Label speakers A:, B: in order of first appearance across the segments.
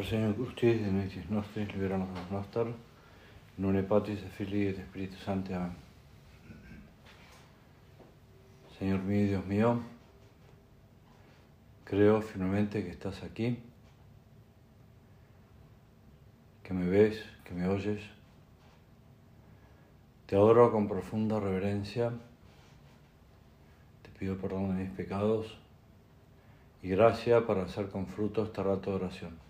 A: Per Signor Custis, de Noitis Nostris, liberanos nos noster, non Patris et Filii et Espíritu Santo. Amén. Señor mío Dios mío, creo firmemente que estás aquí, que me ves, que me oyes. Te adoro con profunda reverencia, te pido perdón de mis pecados y gracia para hacer con fruto este rato de oración.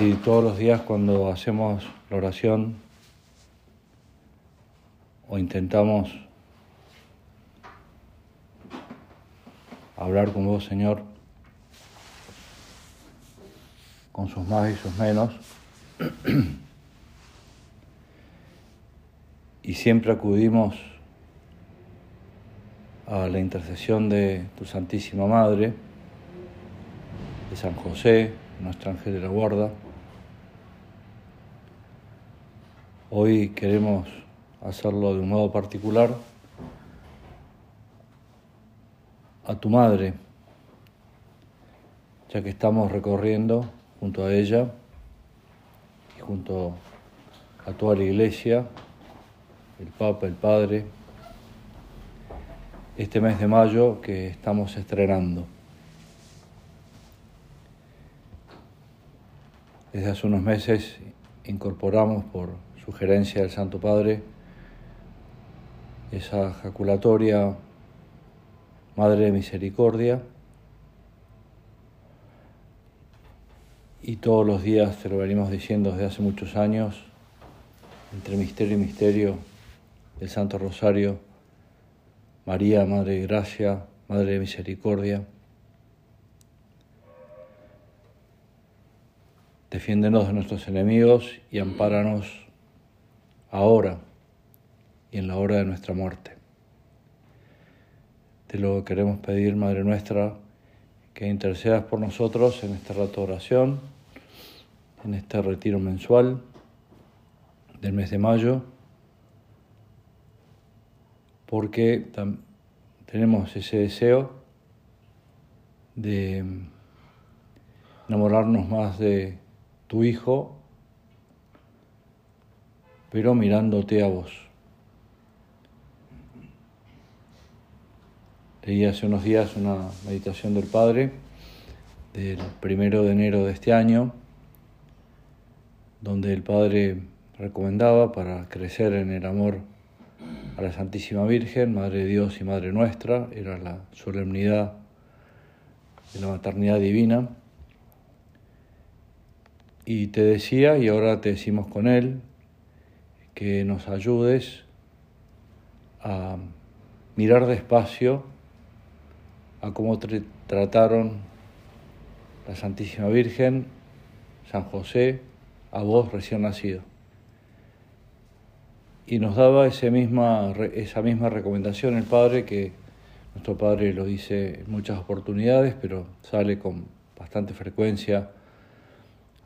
A: Y todos los días cuando hacemos la oración o intentamos hablar con vos, Señor, con sus más y sus menos, y siempre acudimos a la intercesión de tu Santísima Madre, de San José, nuestro ángel de la guarda, Hoy queremos hacerlo de un modo particular a tu madre, ya que estamos recorriendo junto a ella y junto a toda la iglesia, el Papa, el Padre, este mes de mayo que estamos estrenando. Desde hace unos meses incorporamos por sugerencia del Santo Padre, esa jaculatoria Madre de Misericordia, y todos los días te lo venimos diciendo desde hace muchos años, entre misterio y misterio, el Santo Rosario, María, Madre de Gracia, Madre de Misericordia. Defiéndenos de nuestros enemigos y ampáranos ahora y en la hora de nuestra muerte. Te lo queremos pedir, Madre nuestra, que intercedas por nosotros en este rato de oración, en este retiro mensual del mes de mayo, porque tenemos ese deseo de enamorarnos más de tu Hijo pero mirándote a vos. Leí hace unos días una meditación del Padre del primero de enero de este año, donde el Padre recomendaba para crecer en el amor a la Santísima Virgen, Madre de Dios y Madre nuestra, era la solemnidad de la maternidad divina. Y te decía, y ahora te decimos con él, que nos ayudes a mirar despacio a cómo trataron la Santísima Virgen, San José, a vos recién nacido. Y nos daba misma, esa misma recomendación el Padre, que nuestro Padre lo dice en muchas oportunidades, pero sale con bastante frecuencia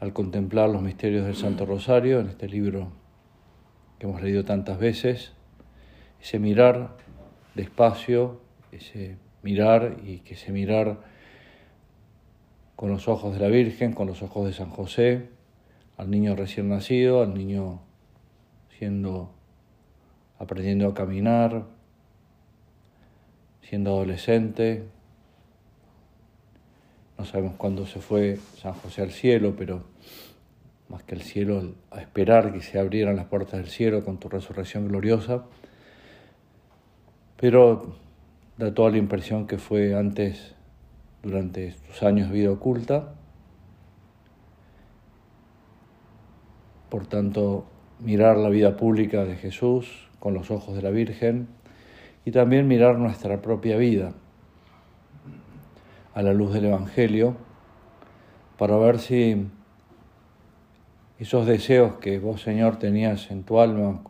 A: al contemplar los misterios del Santo Rosario en este libro que hemos leído tantas veces, ese mirar despacio, ese mirar y que ese mirar con los ojos de la Virgen, con los ojos de San José, al niño recién nacido, al niño siendo aprendiendo a caminar, siendo adolescente. No sabemos cuándo se fue San José al cielo, pero más que el cielo, a esperar que se abrieran las puertas del cielo con tu resurrección gloriosa, pero da toda la impresión que fue antes, durante tus años de vida oculta, por tanto, mirar la vida pública de Jesús con los ojos de la Virgen y también mirar nuestra propia vida a la luz del Evangelio para ver si esos deseos que vos, Señor, tenías en tu alma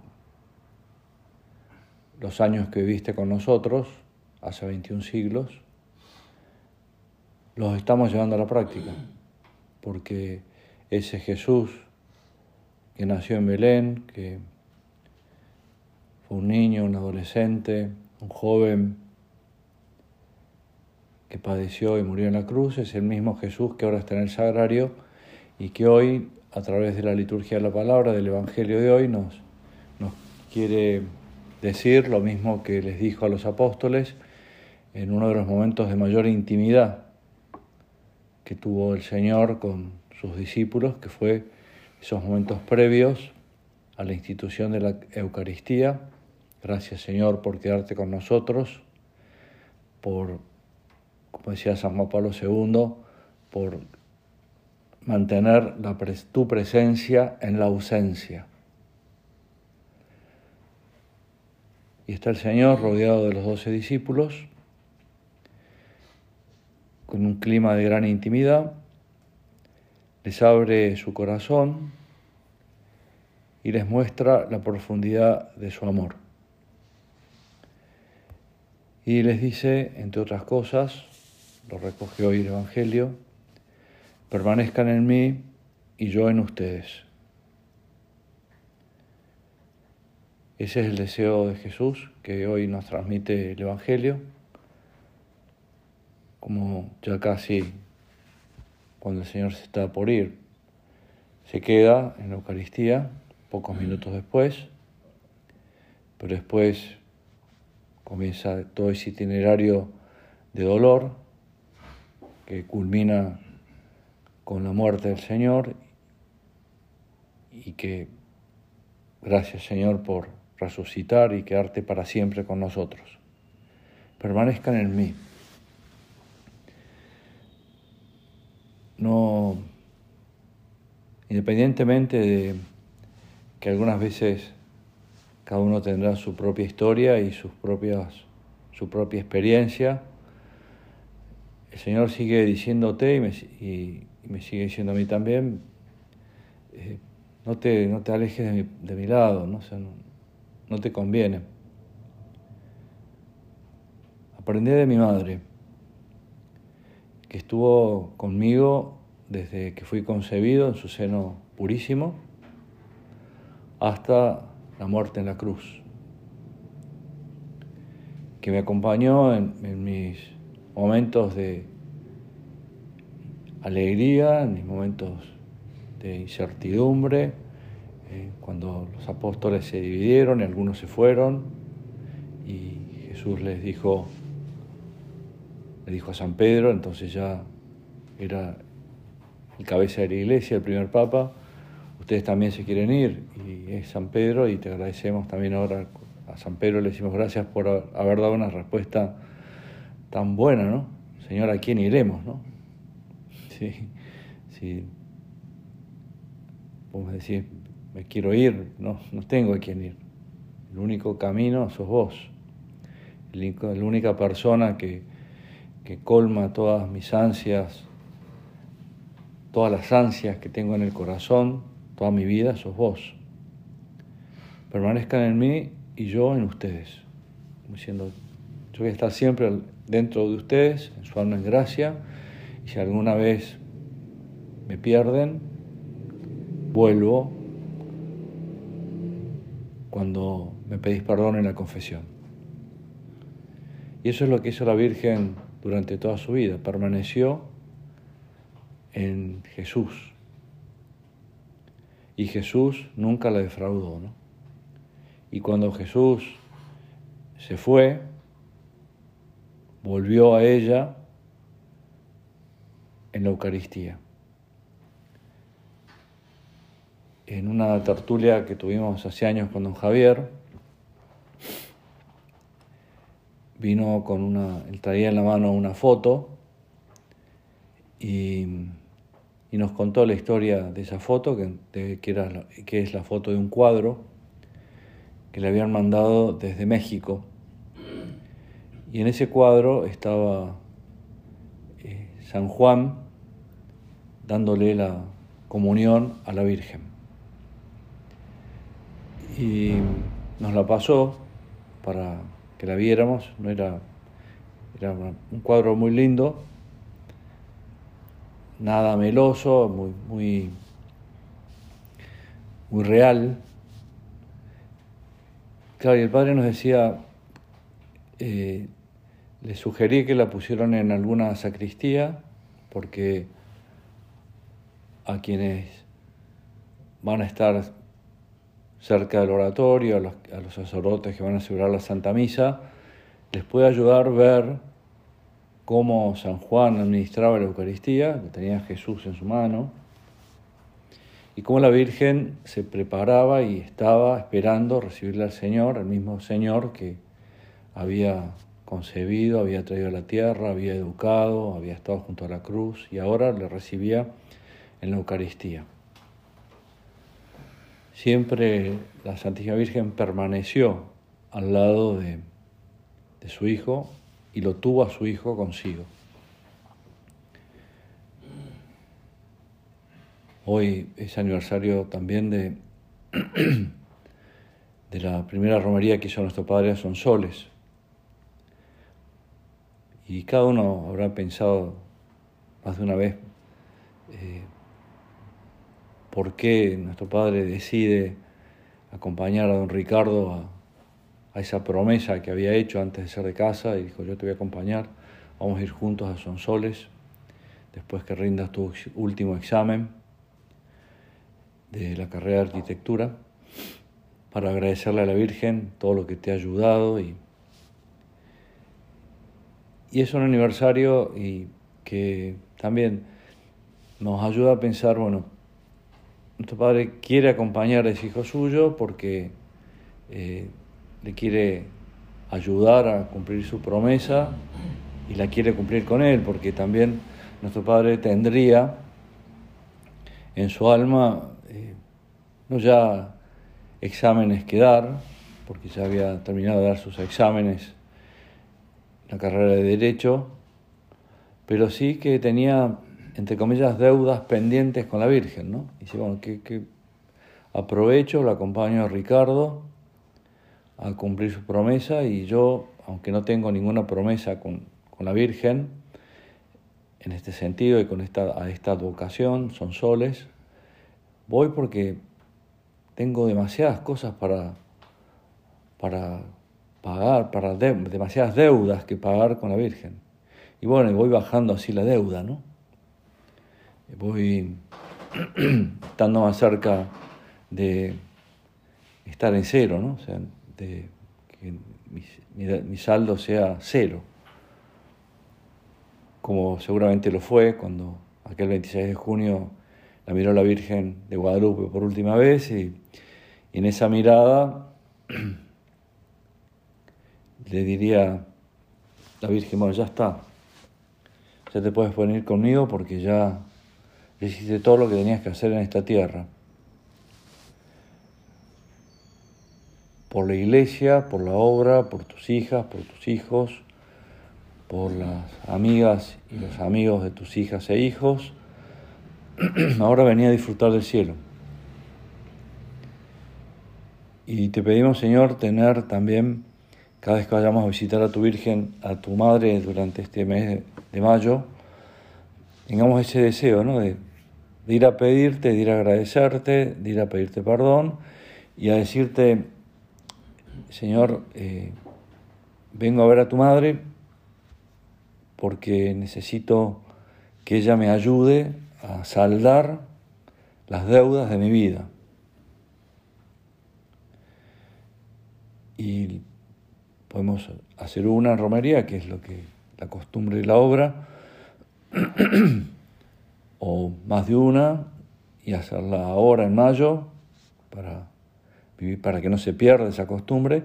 A: los años que viviste con nosotros, hace 21 siglos, los estamos llevando a la práctica, porque ese Jesús que nació en Belén, que fue un niño, un adolescente, un joven que padeció y murió en la cruz, es el mismo Jesús que ahora está en el sagrario y que hoy, a través de la liturgia de la palabra, del Evangelio de hoy, nos, quiere decir lo mismo que les dijo a los apóstoles en uno de los momentos de mayor intimidad que tuvo el Señor con sus discípulos, que fue esos momentos previos a la institución de la Eucaristía. Gracias Señor por quedarte con nosotros, por, como decía San Juan Pablo II, por mantener tu presencia en la ausencia. Y está el Señor rodeado de los doce discípulos, con un clima de gran intimidad, les abre su corazón y les muestra la profundidad de su amor. Y les dice, entre otras cosas, lo recoge hoy el Evangelio, permanezcan en mí y yo en ustedes. Ese es el deseo de Jesús que hoy nos transmite el Evangelio, como ya casi cuando el Señor se está por ir, se queda en la Eucaristía pocos minutos después, pero después comienza todo ese itinerario de dolor que culmina con la muerte del Señor y que gracias Señor por resucitar y quedarte para siempre con nosotros. Permanezcan en mí. No, independientemente de que algunas veces cada uno tendrá su propia historia y sus propias, su propia experiencia, el Señor sigue diciéndote y me, me sigue diciendo a mí también, eh, no, te, no te alejes de mi, de mi lado, no, no te conviene. Aprendí de mi madre, que estuvo conmigo desde que fui concebido en su seno purísimo hasta la muerte en la cruz, que me acompañó en, mis momentos de alegría, en mis momentos de incertidumbre, eh, cuando los apóstoles se dividieron y algunos se fueron y Jesús les dijo, le dijo a San Pedro, entonces ya era el cabeza de la iglesia, el primer papa, ustedes también se quieren ir y es San Pedro y te agradecemos también ahora a San Pedro le decimos gracias por haber dado una respuesta tan buena, ¿no? Señor, ¿a quién iremos, no? Sí, sí. Podemos decir, me quiero ir, no, no tengo a quién ir. El único camino sos vos. La única persona que, que colma todas mis ansias, todas las ansias que tengo en el corazón, toda mi vida, sos vos. Permanezcan en mí y yo en ustedes. Como diciendo, yo voy a estar siempre dentro de ustedes, en su alma en gracia, si alguna vez me pierden, vuelvo cuando me pedís perdón en la confesión. Y eso es lo que hizo la Virgen durante toda su vida, permaneció en Jesús. Y Jesús nunca la defraudó. ¿no? Y cuando Jesús se fue, volvió a ella en la Eucaristía. en una tertulia que tuvimos hace años con don Javier, vino con una, él traía en la mano una foto y, y nos contó la historia de esa foto, que, que, es la foto de un cuadro que le habían mandado desde México. Y en ese cuadro estaba eh, San Juan dándole la comunión a la Virgen. Y nos la pasó para que la viéramos, no era, era un cuadro muy lindo, nada meloso, muy, muy, muy real. Claro, y el padre nos decía, eh, le sugerí que la pusieran en alguna sacristía, porque a quienes van a estar cerca del oratorio, a los, sacerdotes que van a celebrar la Santa Misa, les puede ayudar a ver cómo San Juan administraba la Eucaristía, que tenía Jesús en su mano, y cómo la Virgen se preparaba y estaba esperando recibirle al Señor, al mismo Señor que había concebido, había traído a la tierra, había educado, había estado junto a la cruz y ahora le recibía en la Eucaristía. Siempre la Santísima Virgen permaneció al lado de, su Hijo y lo tuvo a su hijo consigo. Hoy es aniversario también de, de la primera romería que hizo nuestro Padre a Sonsoles. Y cada uno habrá pensado más de una vez eh, por qué nuestro Padre decide acompañar a don Ricardo a, esa promesa que había hecho antes de ser de casa y dijo, yo te voy a acompañar, vamos a ir juntos a Sonsoles, después que rindas tu último examen de la carrera de arquitectura, para agradecerle a la Virgen todo lo que te ha ayudado y, y es un aniversario y que también nos ayuda a pensar, bueno, nuestro Padre quiere acompañar a ese hijo suyo porque eh, le quiere ayudar a cumplir su promesa y la quiere cumplir con él, porque también nuestro Padre tendría en su alma eh, no ya exámenes que dar, porque ya había terminado de dar sus exámenes en la carrera de Derecho, pero sí que tenía, entre comillas, deudas pendientes con la Virgen, ¿no? Y dice, bueno, que, aprovecho, lo acompaño a Ricardo, a cumplir su promesa y yo, aunque no tengo ninguna promesa con, la Virgen, en este sentido y con esta, a esta vocación, son soles, voy porque tengo demasiadas cosas para, para pagar, para demasiadas deudas que pagar con la Virgen. Y bueno, voy bajando así la deuda, ¿no? Voy estando más cerca de estar en cero, ¿no? O sea, de que mi, saldo sea cero, como seguramente lo fue cuando aquel 26 de junio la miró la Virgen de Guadalupe por última vez y, en esa mirada le diría la Virgen, bueno, ya está, ya te puedes venir conmigo porque ya hiciste todo lo que tenías que hacer en esta tierra. por la iglesia, por la obra, por tus hijas, por tus hijos, por las amigas y los amigos de tus hijas e hijos. Ahora venía a disfrutar del cielo. Y te pedimos, Señor, tener también, cada vez que vayamos a visitar a tu Virgen, a tu Madre durante este mes de mayo, tengamos ese deseo, ¿no? De, de ir a pedirte, de ir a agradecerte, de ir a pedirte perdón y a decirte, Señor, eh, vengo a ver a tu madre porque necesito que ella me ayude a saldar las deudas de mi vida. Y podemos hacer una romería, que es lo que la costumbre de la obra, o más de una, y hacerla ahora en mayo para para que no se pierda esa costumbre,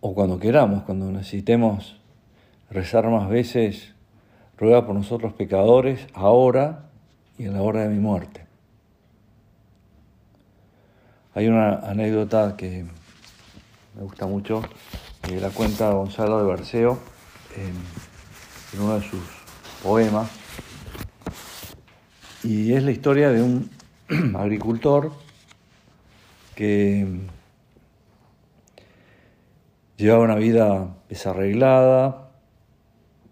A: o cuando queramos, cuando necesitemos rezar más veces ruega por nosotros pecadores, ahora y en la hora de mi muerte. Hay una anécdota que me gusta mucho, la cuenta Gonzalo de Berceo en, uno de sus poemas, y es la historia de un agricultor que llevaba una vida desarreglada,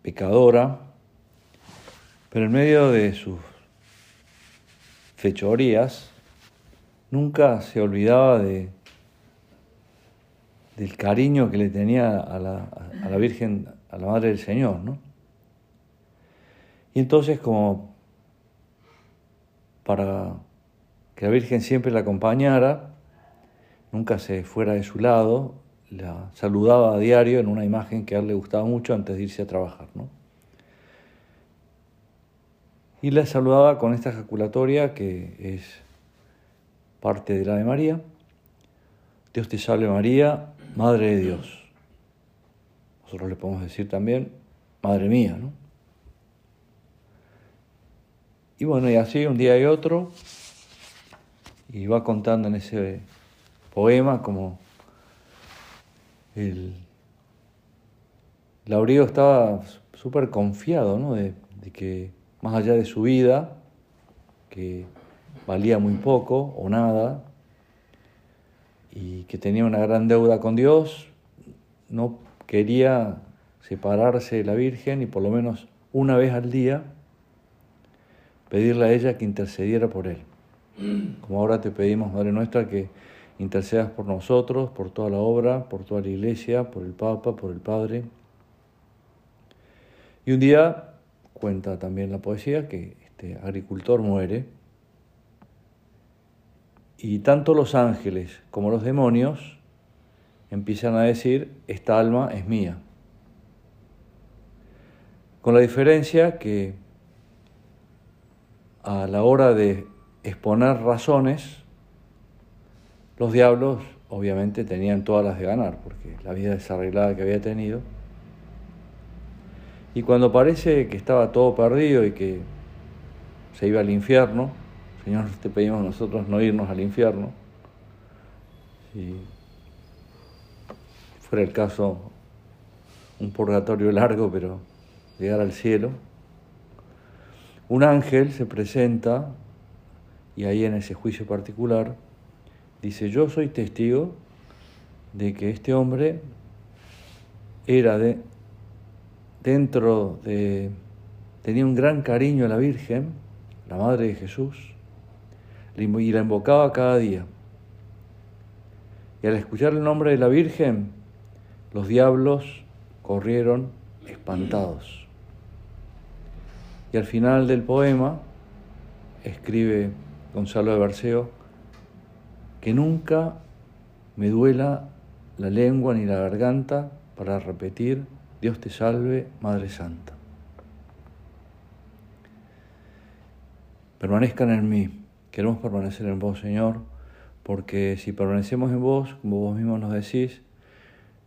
A: pecadora, pero en medio de sus fechorías nunca se olvidaba de, del cariño que le tenía a la, a la Virgen, a la Madre del Señor, ¿no? Y entonces como para que la Virgen siempre la acompañara, nunca se fuera de su lado, la saludaba a diario en una imagen que a él le gustaba mucho antes de irse a trabajar, ¿no? Y la saludaba con esta ejaculatoria que es parte de la de María. Dios te salve María, Madre de Dios. Nosotros le podemos decir también, Madre mía, ¿no? Y bueno, y así un día y otro, y va contando en ese poema como el Laurío estaba súper confiado, ¿no? De que más allá de su vida, que valía muy poco o nada, y que tenía una gran deuda con Dios, no quería separarse de la Virgen y por lo menos una vez al día pedirle a ella que intercediera por él. Como ahora te pedimos, Madre nuestra, que intercedas por nosotros, por toda la obra, por toda la iglesia, por el Papa, por el Padre. Y un día cuenta también la poesía que este agricultor muere y tanto los ángeles como los demonios empiezan a decir, esta alma es mía. Con la diferencia que a la hora de exponer razones, los diablos obviamente tenían todas las de ganar, porque la vida desarreglada que había tenido. Y cuando parece que estaba todo perdido y que se iba al infierno, Señor, te pedimos nosotros no irnos al infierno, si fuera el caso un purgatorio largo, pero llegar al cielo, un ángel se presenta y ahí en ese juicio particular dice, yo soy testigo de que este hombre era de dentro de... tenía un gran cariño a la Virgen, la Madre de Jesús, y la invocaba cada día. Y al escuchar el nombre de la Virgen, los diablos corrieron espantados. Y al final del poema escribe Gonzalo de Berceo que nunca me duela la lengua ni la garganta para repetir Dios te salve, Madre Santa. Permanezcan en mí. Queremos permanecer en vos, Señor, porque si permanecemos en vos, como vos mismos nos decís,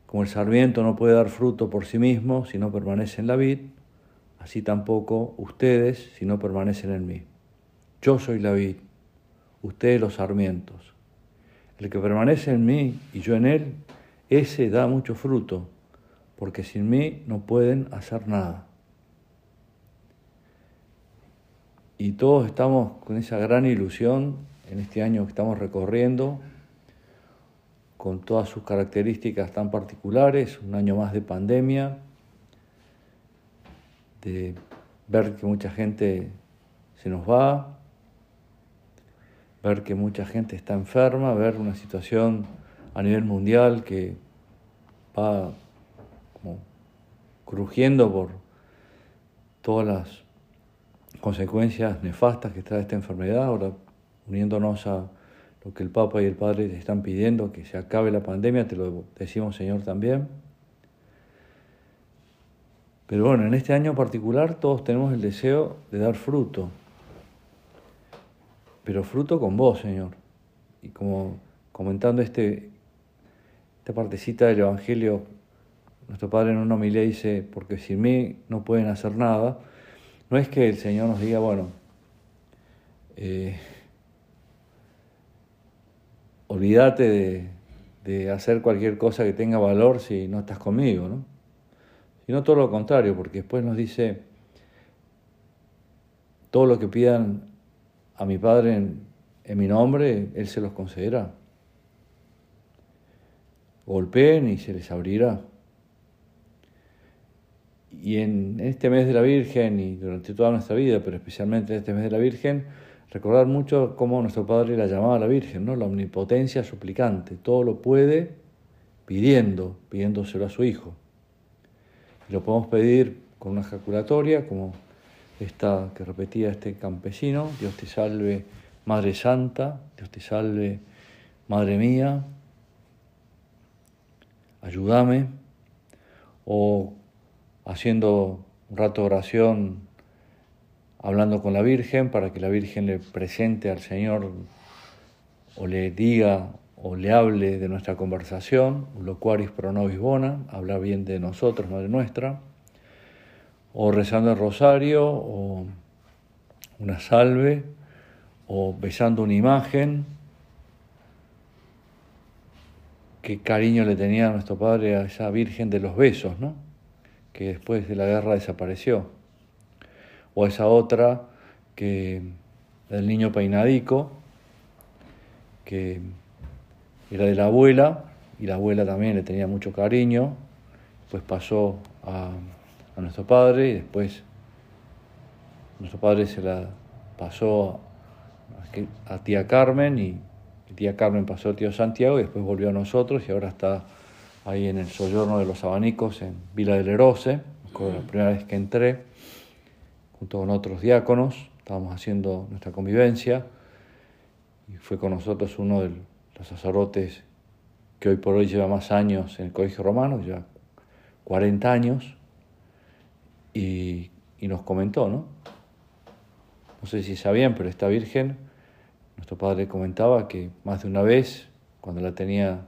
A: como el sarmiento no puede dar fruto por sí mismo si no permanece en la vid, así tampoco ustedes si no permanecen en mí. Yo soy la vid, ustedes los sarmientos. El que permanece en mí y yo en él, ese da mucho fruto porque sin mí no pueden hacer nada. Y todos estamos con esa gran ilusión en este año que estamos recorriendo, con todas sus características tan particulares, un año más de pandemia, de ver que mucha gente se nos va, ver que mucha gente está enferma, ver una situación a nivel mundial que va crujiendo por todas las consecuencias nefastas que trae esta enfermedad, ahora uniéndonos a lo que el Papa y el Padre te están pidiendo, que se acabe la pandemia, te lo decimos Señor también. Pero bueno, en este año particular todos tenemos el deseo de dar fruto, pero fruto con vos, Señor. Y como comentando este, esta partecita del Evangelio nuestro Padre en una homilía dice, porque sin mí no pueden hacer nada, no es que el Señor nos diga, bueno, eh, olvídate de, hacer cualquier cosa que tenga valor si no estás conmigo, ¿no? Sino todo lo contrario, porque después nos dice, todo lo que pidan a mi Padre en, mi nombre, Él se los concederá. Golpeen y se les abrirá. Y en este mes de la Virgen y durante toda nuestra vida, pero especialmente en este mes de la Virgen, recordar mucho cómo nuestro Padre la llamaba a la Virgen, ¿no? la omnipotencia suplicante, todo lo puede pidiendo, pidiéndoselo a su Hijo. Lo podemos pedir con una ejaculatoria, como esta que repetía este campesino, Dios te salve, Madre Santa, Dios te salve, Madre mía, ayúdame, o haciendo un rato de oración hablando con la Virgen para que la Virgen le presente al Señor o le diga o le hable de nuestra conversación, locuaris pro nobis bona, hablar bien de nosotros, Madre nuestra, o rezando el rosario, o una salve, o besando una imagen. Qué cariño le tenía a nuestro Padre a esa Virgen de los besos, ¿no? que después de la guerra desapareció o esa otra que del niño peinadico, que era de la abuela, y la abuela también le tenía mucho cariño, pues pasó a, nuestro padre y después nuestro padre se la pasó a, tía Carmen y, tía Carmen pasó a tío Santiago y después volvió a nosotros y ahora está ahí en el soyorno de los abanicos en Vila del Erose, la primera vez que entré junto con otros diáconos, estábamos haciendo nuestra convivencia y fue con nosotros uno de los sacerdotes que hoy por hoy lleva más años en el Colegio Romano, ya 40 años, y, nos comentó, ¿no? No sé si sabían, pero esta Virgen, nuestro padre comentaba que más de una vez, cuando la tenía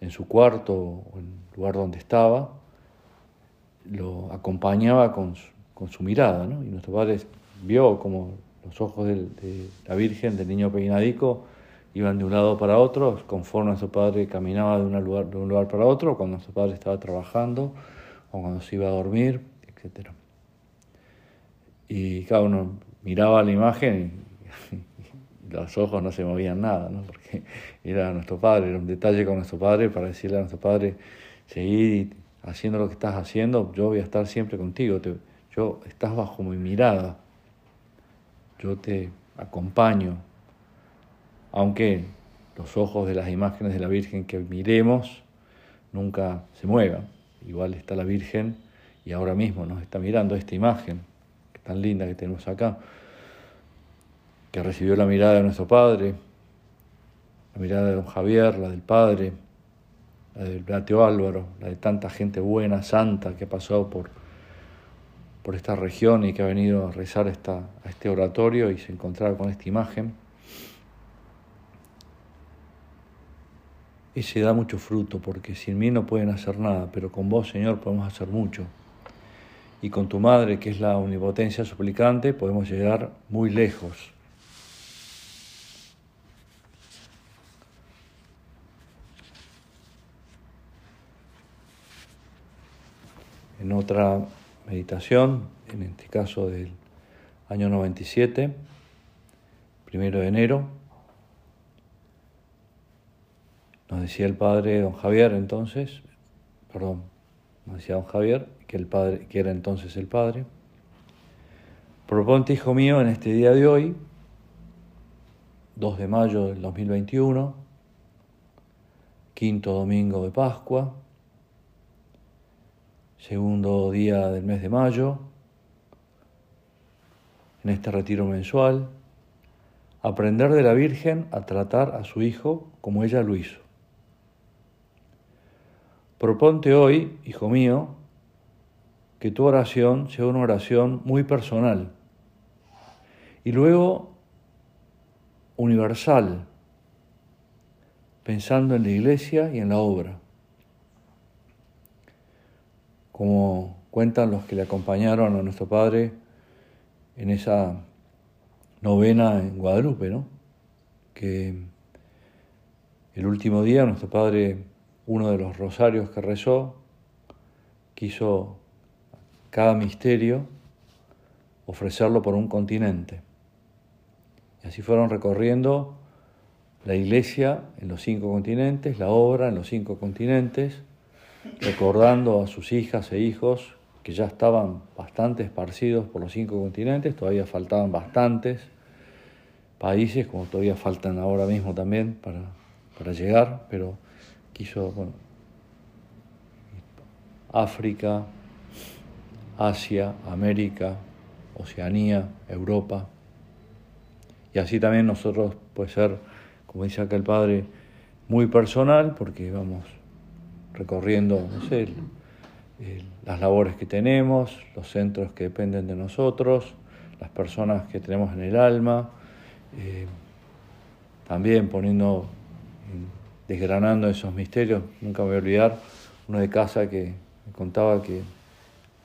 A: en su cuarto o en el lugar donde estaba, lo acompañaba con su, con su mirada, ¿no? Y nuestro padre vio como los ojos de, la Virgen, del niño peinadico, iban de un lado para otro, conforme nuestro padre caminaba de, lugar, de un lugar para otro, cuando nuestro padre estaba trabajando, o cuando se iba a dormir, etc. Y cada uno miraba la imagen y, los ojos no se movían nada, ¿no? porque era nuestro padre, era un detalle con nuestro padre para decirle a nuestro padre, seguí haciendo lo que estás haciendo, yo voy a estar siempre contigo. Yo estás bajo mi mirada, yo te acompaño, aunque los ojos de las imágenes de la Virgen que miremos nunca se muevan. Igual está la Virgen y ahora mismo nos está mirando esta imagen tan linda que tenemos acá, que recibió la mirada de nuestro Padre, la mirada de don Javier, la del Padre, la del Beateo Álvaro, la de tanta gente buena, santa que ha pasado por por esta región y que ha venido a rezar a este oratorio y se encontraba con esta imagen. Y se da mucho fruto, porque sin mí no pueden hacer nada, pero con vos, Señor, podemos hacer mucho. Y con tu madre, que es la omnipotencia suplicante, podemos llegar muy lejos. En otra meditación, en este caso del año 97, primero de enero. Nos decía el padre don Javier entonces, perdón, nos decía don Javier, que, el padre, que era entonces el padre. Proponte, hijo mío, en este día de hoy, 2 de mayo del 2021, quinto domingo de Pascua, segundo día del mes de mayo, en este retiro mensual, aprender de la Virgen a tratar a su hijo como ella lo hizo. Proponte hoy, hijo mío, que tu oración sea una oración muy personal y luego universal, pensando en la iglesia y en la obra como cuentan los que le acompañaron a nuestro Padre en esa novena en Guadalupe, ¿no? Que el último día nuestro Padre, uno de los rosarios que rezó, quiso cada misterio ofrecerlo por un continente. Y así fueron recorriendo la iglesia en los cinco continentes, la obra en los cinco continentes, recordando a sus hijas e hijos que ya estaban bastante esparcidos por los cinco continentes, todavía faltaban bastantes países, como todavía faltan ahora mismo también para, para llegar, pero quiso, bueno, África, Asia, América, Oceanía, Europa, y así también nosotros puede ser, como dice acá el Padre, muy personal, porque vamos recorriendo, no sé, las labores que tenemos, los centros que dependen de nosotros, las personas que tenemos en el alma, eh, también poniendo, desgranando esos misterios. Nunca me voy a olvidar uno de casa que me contaba que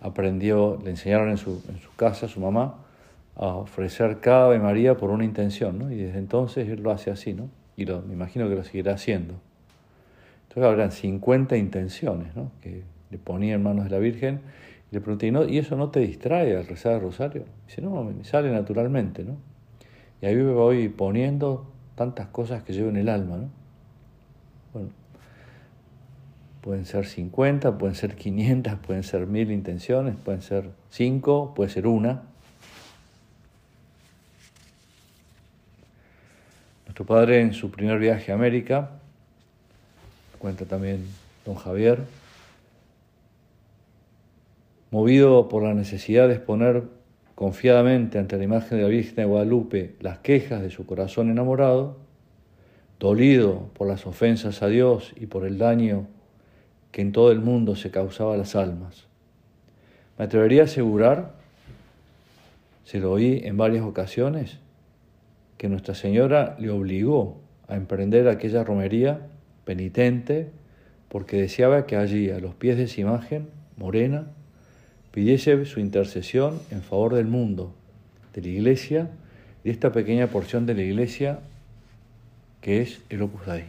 A: aprendió, le enseñaron en su, en su casa, su mamá, a ofrecer cada Ave María por una intención, ¿no? Y desde entonces él lo hace así, ¿no? Y lo, me imagino que lo seguirá haciendo. Entonces habrán 50 intenciones, ¿no? Que le ponía en manos de la Virgen y le pregunté, ¿y, eso no te distrae al rezar el rosario? dice, no, me sale naturalmente, ¿no? Y ahí me voy poniendo tantas cosas que llevo en el alma, ¿no? Bueno, pueden ser 50, pueden ser 500, pueden ser mil intenciones, pueden ser 5, puede ser una. Nuestro padre en su primer viaje a América, cuenta también don Javier, movido por la necesidad de exponer confiadamente ante la imagen de la Virgen de Guadalupe las quejas de su corazón enamorado, dolido por las ofensas a Dios y por el daño que en todo el mundo se causaba a las almas. Me atrevería a asegurar, se lo oí en varias ocasiones, que Nuestra Señora le obligó a emprender aquella romería penitente porque deseaba que allí, a los pies de esa imagen morena, pidiese su intercesión en favor del mundo, de la iglesia, de esta pequeña porción de la iglesia que es el Opus Dei.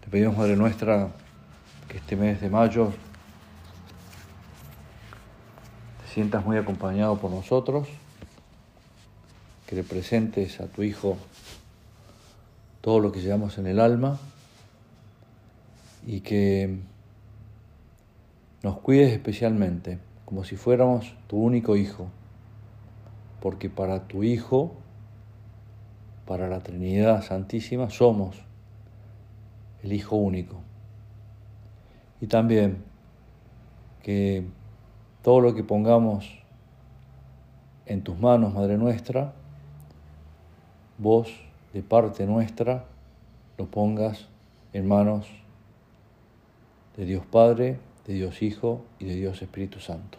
A: Te pedimos, Madre nuestra, que este mes de mayo te sientas muy acompañado por nosotros, que le presentes a tu Hijo todo lo que llevamos en el alma y que nos cuides especialmente, como si fuéramos tu único hijo, porque para tu Hijo, para la Trinidad Santísima, somos el Hijo único. Y también que todo lo que pongamos en tus manos, Madre nuestra, vos, de parte nuestra, lo pongas en manos de Dios Padre, de Dios Hijo y de Dios Espíritu Santo.